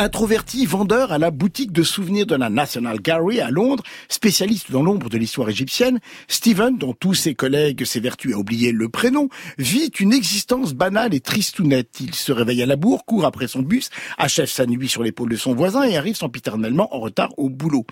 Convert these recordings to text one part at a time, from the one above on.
Introverti, vendeur à la boutique de souvenirs de la National Gallery à Londres, spécialiste dans l'ombre de l'histoire égyptienne, Steven, dont tous ses collègues s'évertuent à oublier le prénom, vit une existence banale et tristounette. Il se réveille à la bourre, court après son bus, achève sa nuit sur l'épaule de son voisin et arrive sempiternellement en retard au boulot.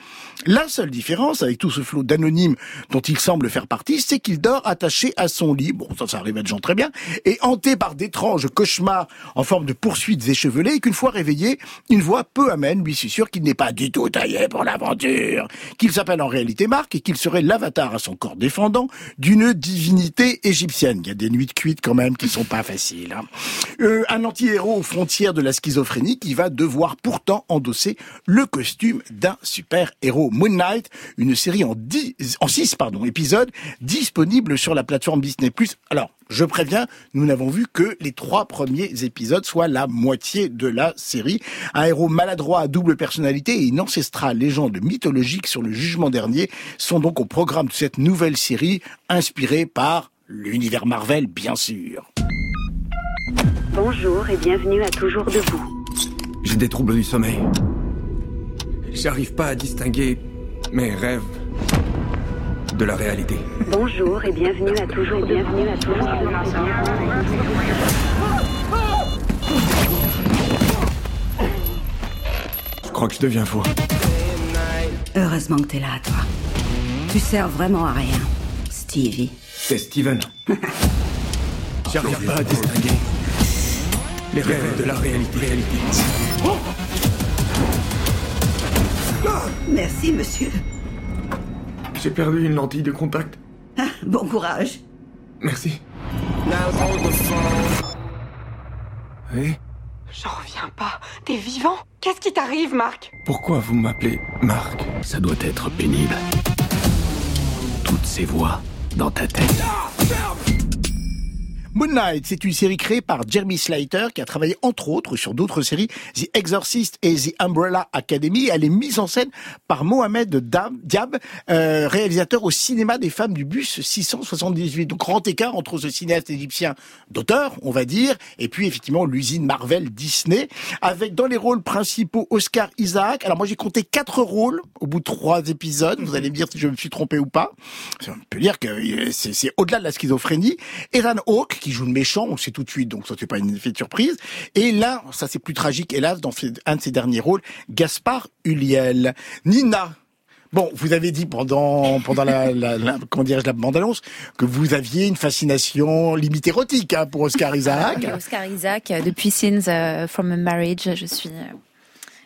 La seule différence avec tout ce flot d'anonymes dont il semble faire partie, c'est qu'il dort attaché à son lit. Bon, ça, ça arrive à des gens très bien. Et hanté par d'étranges cauchemars en forme de poursuites échevelées et qu'une fois réveillé, une voix peu amène lui sûr qu'il n'est pas du tout taillé pour l'aventure, qu'il s'appelle en réalité Marc et qu'il serait l'avatar à son corps défendant d'une divinité égyptienne. Il y a des nuits de cuite quand même qui sont pas faciles. Hein. Euh, un anti-héros aux frontières de la schizophrénie qui va devoir pourtant endosser le costume d'un super-héros. Moon Knight, une série en, 10, en 6 pardon, épisodes disponible sur la plateforme Disney+. Alors, je préviens, nous n'avons vu que les trois premiers épisodes, soit la moitié de la série. Héros maladroit à double personnalité et une ancestrale légende mythologique sur le jugement dernier sont donc au programme de cette nouvelle série inspirée par l'univers Marvel, bien sûr. Bonjour et bienvenue à Toujours Debout. J'ai des troubles du sommeil. J'arrive pas à distinguer mes rêves de la réalité. Bonjour et bienvenue à toujours, bienvenue à toujours. Je crois que je deviens fou. Heureusement que t'es là, toi. Tu sers vraiment à rien, Stevie. C'est Steven. J'arrive pas à distinguer les rêves de la réalité. réalité. Merci, monsieur. J'ai perdu une lentille de contact. Ah, bon courage. Merci. Oui J'en reviens pas. T'es vivant Qu'est-ce qui t'arrive, Marc? Pourquoi vous m'appelez Marc? Ça doit être pénible. Toutes ces voix dans ta tête. Moon Knight, c'est une série créée par Jeremy Slater qui a travaillé entre autres sur d'autres séries, The Exorcist et The Umbrella Academy. Elle est mise en scène par Mohamed Diab, euh, réalisateur au cinéma des femmes du bus 678. Donc grand écart entre ce cinéaste égyptien d'auteur, on va dire, et puis effectivement l'usine Marvel Disney, avec dans les rôles principaux Oscar Isaac. Alors moi j'ai compté quatre rôles au bout de trois épisodes. Vous allez me dire si je me suis trompé ou pas. On peut dire que euh, c'est au-delà de la schizophrénie. Eran Hawke qui joue le méchant, on sait tout de suite, donc ça c'est pas une effet de surprise. Et là, ça c'est plus tragique, hélas, dans un de ses derniers rôles, Gaspard Huliel. Nina, Bon, vous avez dit pendant pendant la, la, la comment dirais-je la bande annonce que vous aviez une fascination limite érotique hein, pour Oscar Isaac. Oscar Isaac, euh, depuis Scenes euh, from a Marriage, je suis euh,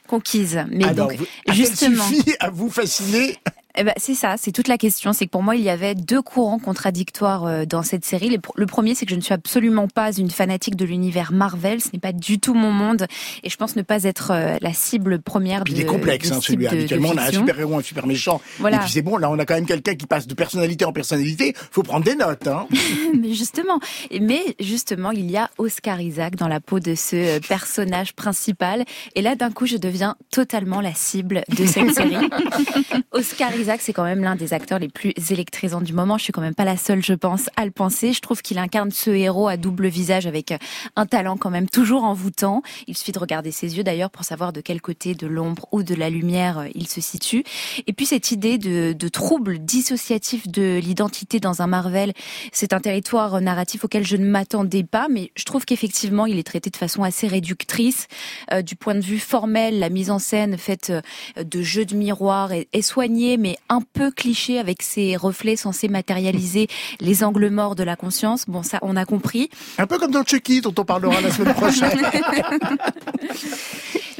conquise. Mais Alors, donc, vous, justement, suffit à vous fasciner? Eh ben, c'est ça, c'est toute la question. C'est que pour moi, il y avait deux courants contradictoires euh, dans cette série. Le, premier, c'est que je ne suis absolument pas une fanatique de l'univers Marvel. Ce n'est pas du tout mon monde. Et je pense ne pas être euh, la cible première Puis de il est complexe, hein, ce celui Habituellement, de on a un super héros, un super méchant. Voilà. Et puis c'est bon, là, on a quand même quelqu'un qui passe de personnalité en personnalité. Faut prendre des notes. Hein. Mais justement, mais justement, il y a Oscar Isaac dans la peau de ce euh, personnage principal. Et là, d'un coup, je deviens totalement la cible de cette série. Oscar Isaac, c'est quand même l'un des acteurs les plus électrisants du moment. Je suis quand même pas la seule, je pense, à le penser. Je trouve qu'il incarne ce héros à double visage avec un talent quand même toujours envoûtant. Il suffit de regarder ses yeux d'ailleurs pour savoir de quel côté de l'ombre ou de la lumière euh, il se situe. Et puis cette idée de, de trouble dissociatif de l'identité dans un Marvel, c'est un territoire narratif auquel je ne m'attendais pas, mais je trouve qu'effectivement il est traité de façon assez réductrice. Euh, du point de vue formel, la mise en scène faite euh, de jeux de miroir est, est soignée, mais un peu cliché avec ses reflets censés matérialiser les angles morts de la conscience. Bon, ça, on a compris. Un peu comme dans Chucky, dont on parlera la semaine prochaine.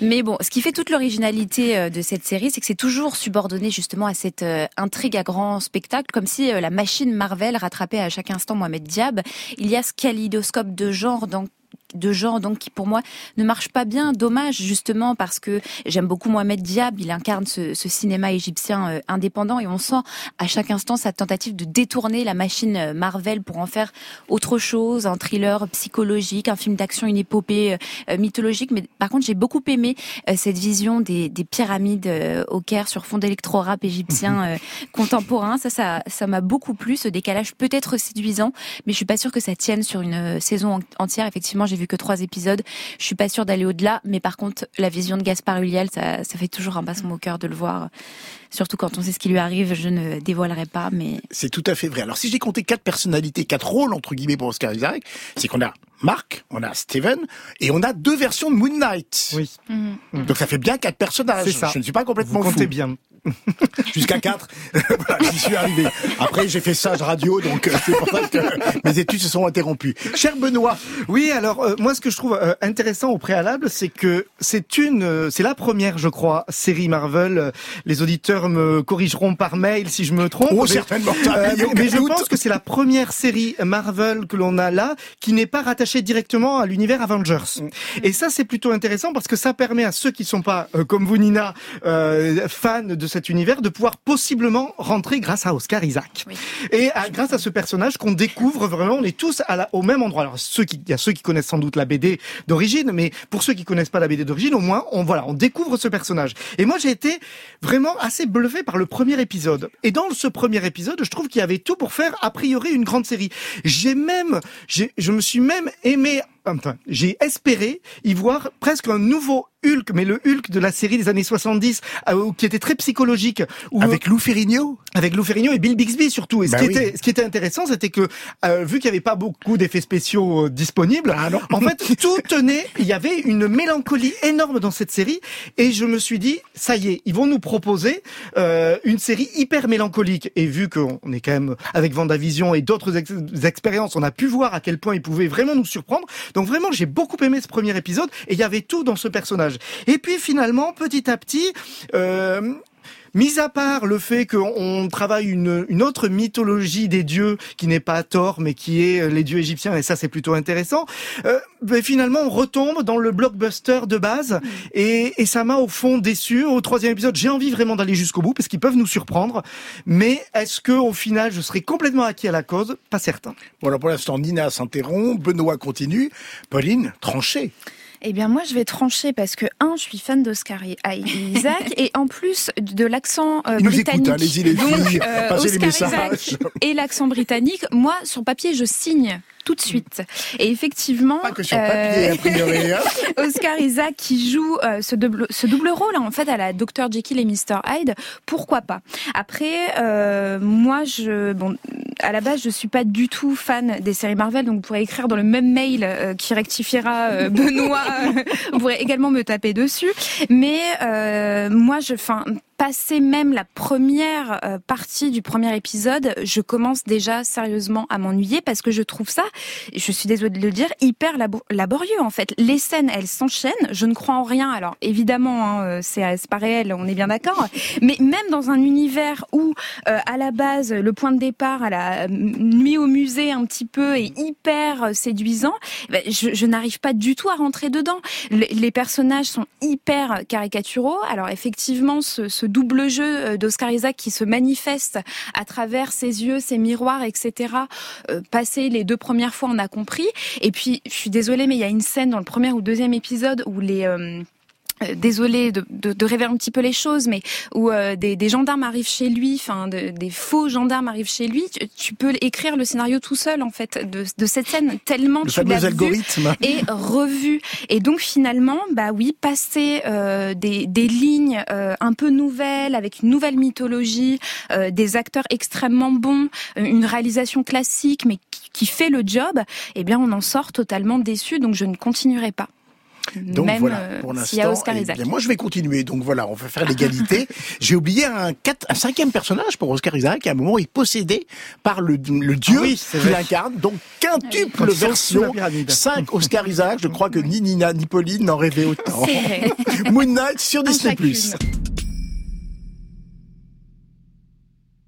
Mais bon, ce qui fait toute l'originalité euh, de cette série, c'est que c'est toujours subordonné justement à cette euh, intrigue à grand spectacle, comme si euh, la machine Marvel rattrapait à chaque instant Mohamed Diab. Il y a ce kaléidoscope de genre dans de genre donc qui pour moi ne marche pas bien. Dommage justement parce que j'aime beaucoup Mohamed Diab. Il incarne ce, ce cinéma égyptien euh, indépendant et on sent à chaque instant sa tentative de détourner la machine euh, Marvel pour en faire autre chose un thriller psychologique un film d'action une épopée euh, mythologique. Mais par contre j'ai beaucoup aimé euh, cette vision des, des pyramides euh, au Caire sur fond d'électro-rap égyptien euh, contemporain. Ça ça ça m'a beaucoup plu ce décalage peut être séduisant mais je suis pas sûre que ça tienne sur une euh, saison en- entière. Effectivement j'ai vu vu que trois épisodes. Je suis pas sûre d'aller au-delà, mais par contre, la vision de Gaspard Ulliel, ça, ça fait toujours un bâton au cœur de le voir. Surtout quand on sait ce qui lui arrive, je ne dévoilerai pas, mais... C'est tout à fait vrai. Alors si j'ai compté quatre personnalités, quatre rôles entre guillemets pour Oscar Isaac, c'est qu'on a Marc, on a Steven, et on a deux versions de Moon Knight. Oui. Mhm. Donc ça fait bien quatre personnages. C'est ça. Je ne suis pas complètement Vous comptez fou. bien. Jusqu'à 4. voilà, j'y suis arrivé. Après, j'ai fait sage radio, donc euh, c'est pour ça que mes études se sont interrompues. Cher Benoît, Oui, alors euh, moi ce que je trouve euh, intéressant au préalable, c'est que c'est une, euh, c'est la première, je crois, série Marvel. Les auditeurs me corrigeront par mail si je me trompe. oh, mais- certainement, mais, mais je pense que c'est la première série Marvel que l'on a là qui n'est pas rattachée directement à l'univers Avengers. Et ça, c'est plutôt intéressant parce que ça permet à ceux qui sont pas, comme vous Nina, fans de cet univers, de pouvoir possiblement rentrer grâce à Oscar Isaac. Oui. Et à- grâce à ce personnage qu'on découvre vraiment, on est tous à la- au même endroit. Alors ceux qui, il y a ceux qui connaissent sans doute la BD d'origine, mais pour ceux qui connaissent pas la BD d'origine, au moins on voilà, on découvre ce personnage. Et moi j'ai été vraiment assez bluffé par le premier épisode. Et dans ce premier épisode, je trouve qu'il y avait tout pour faire a priori une grande série. J'ai même, je me suis même aimé. Enfin, j'ai espéré y voir presque un nouveau Hulk, mais le Hulk de la série des années 70, euh, qui était très psychologique, où, avec Lou Ferrigno avec Lou Ferrigno et Bill Bixby surtout. Et ce, Bah qui oui. était, ce qui était intéressant, c'était que euh, vu qu'il n'y avait pas beaucoup d'effets spéciaux euh, disponibles, Ah en fait tout tenait. Il y avait une mélancolie énorme dans cette série, et je me suis dit, ça y est, ils vont nous proposer une série hyper mélancolique. Et vu qu'on est quand même avec Vendavision et d'autres ex- expériences, on a pu voir à quel point ils pouvaient vraiment nous surprendre. Donc vraiment, j'ai beaucoup aimé ce premier épisode, et il y avait tout dans ce personnage. Et puis finalement, petit à petit. Euh, Mis à part le fait qu'on travaille une, une autre mythologie des dieux qui n'est pas Thor mais qui est euh, les dieux égyptiens et ça c'est plutôt intéressant. Euh, ben, finalement on retombe dans le blockbuster de base et, et ça m'a au fond déçu. Au troisième épisode j'ai envie vraiment d'aller jusqu'au bout parce qu'ils peuvent nous surprendre. Mais est-ce que au final je serai complètement acquis à la cause? Pas certain. Voilà, pour l'instant, Nina s'interrompt, Benoît continue. Pauline, tranchée. Eh bien, moi, je vais trancher parce que, un, je suis fan d'Oscar Isaac et en plus de l'accent euh, britannique. écoute, les Donc, euh, Oscar. Isaac et l'accent britannique, moi, sur papier, je signe tout de suite. Et effectivement, Pas que sur euh, papier, a priori. hein. Oscar Isaac qui joue euh, ce, double, ce double rôle hein, en fait à la Dr Jekyll et Mr Hyde, pourquoi pas Après, euh, moi, je, bon, à la base, je suis pas du tout fan des séries Marvel, donc vous pourrez écrire dans le même mail euh, qui rectifiera euh, Benoît. euh, vous pourrez également me taper dessus. Mais euh, moi, je, enfin, passer même la première euh, partie du premier épisode, je commence déjà sérieusement à m'ennuyer parce que je trouve ça, je suis désolée de le dire, hyper labo- laborieux en fait. Les scènes, elles s'enchaînent, je ne crois en rien. Alors évidemment, hein, euh, c'est pas réel, on est bien d'accord. Mais même dans un univers où, euh, à la base, le point de départ à la nuit au musée un petit peu est hyper séduisant, ben, je, n'arrive pas du tout à rentrer dedans. Les, personnages sont hyper caricaturaux. Alors effectivement, ce double jeu euh, d'Oscar Isaac qui se manifeste à travers ses yeux, ses miroirs, etc. Euh, passé les deux premières fois, on a compris. Et puis, je suis désolée, mais il y a une scène dans le premier ou deuxième épisode où les euh, Désolée de, de, de révéler un petit peu les choses, mais où euh, des, des gendarmes arrivent chez lui, enfin de- des faux gendarmes arrivent chez lui, tu, tu peux écrire le scénario tout seul en fait de, de cette scène tellement Le tu l'as vu et revu. Et donc finalement, bah oui, passer euh, des, des lignes euh, un peu nouvelles avec une nouvelle mythologie, euh, des acteurs extrêmement bons, une réalisation classique mais qui, qui fait le job, eh bien on en sort totalement déçu. Donc je ne continuerai pas. Donc Même voilà, euh, pour s'il y a l'instant. Oscar eh moi, je vais continuer. Donc voilà, on va faire l'égalité. J'ai oublié un, quatre, un cinquième personnage pour Oscar Isaac. À un moment, il est possédé par le, le dieu Ah oui, incarne. Donc quintuple version. 5 Oscar Isaac. Je crois que ni Nina ni Pauline n'en rêvaient autant. Moon Knight sur Disney+.